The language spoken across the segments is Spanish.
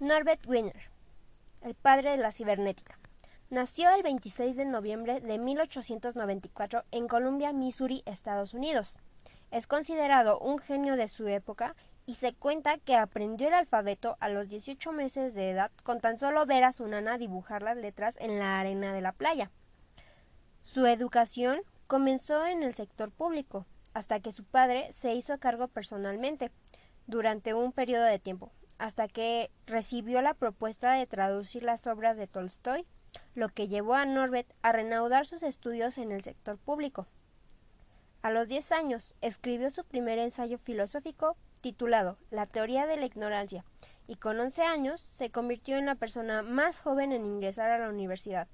Norbert Wiener, el padre de la cibernética. Nació el 26 de noviembre de 1894 en Columbia, Missouri, Estados Unidos. Es considerado un genio de su época y se cuenta que aprendió el alfabeto a los 18 meses de edad con tan solo ver a su nana dibujar las letras en la arena de la playa. Su educación comenzó en el sector público, hasta que su padre se hizo cargo personalmente durante un periodo de tiempo hasta que recibió la propuesta de traducir las obras de Tolstoy, lo que llevó a Norbert a reanudar sus estudios en el sector público. A los diez años escribió su primer ensayo filosófico titulado La teoría de la ignorancia, y con once años se convirtió en la persona más joven en ingresar a la universidad.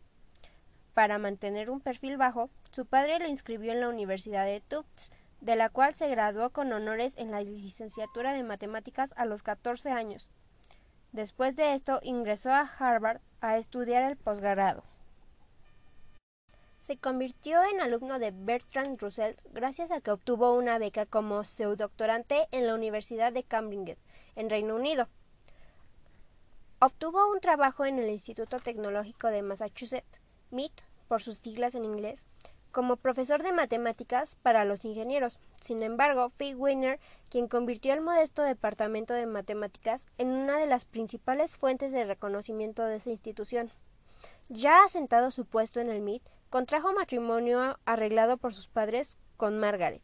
Para mantener un perfil bajo, su padre lo inscribió en la Universidad de Tufts, de la cual se graduó con honores en la licenciatura de matemáticas a los 14 años. Después de esto ingresó a Harvard a estudiar el posgrado. Se convirtió en alumno de Bertrand Russell gracias a que obtuvo una beca como pseudoctorante en la Universidad de Cambridge, en Reino Unido. Obtuvo un trabajo en el Instituto Tecnológico de Massachusetts, MIT por sus siglas en inglés, como profesor de matemáticas para los ingenieros. Sin embargo, fue Wiener quien convirtió el modesto departamento de matemáticas en una de las principales fuentes de reconocimiento de esa institución. Ya asentado su puesto en el MIT, contrajo matrimonio arreglado por sus padres con Margaret.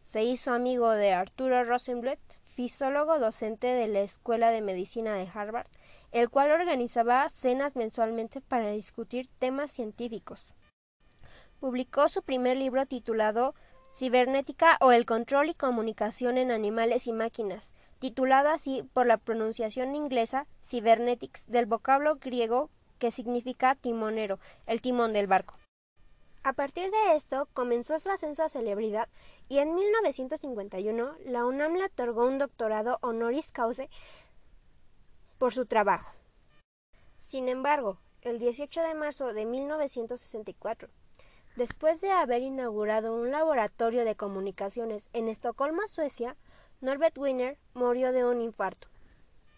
Se hizo amigo de Arturo Rosenblatt, fisiólogo docente de la Escuela de Medicina de Harvard, el cual organizaba cenas mensualmente para discutir temas científicos publicó su primer libro titulado Cibernética o el control y comunicación en animales y máquinas, titulado así por la pronunciación inglesa cybernetics del vocablo griego que significa timonero, el timón del barco. A partir de esto comenzó su ascenso a celebridad y en 1951 la UNAM le otorgó un doctorado honoris causa por su trabajo. Sin embargo, el 18 de marzo de 1964, Después de haber inaugurado un laboratorio de comunicaciones en Estocolmo, Suecia, Norbert Wiener murió de un infarto.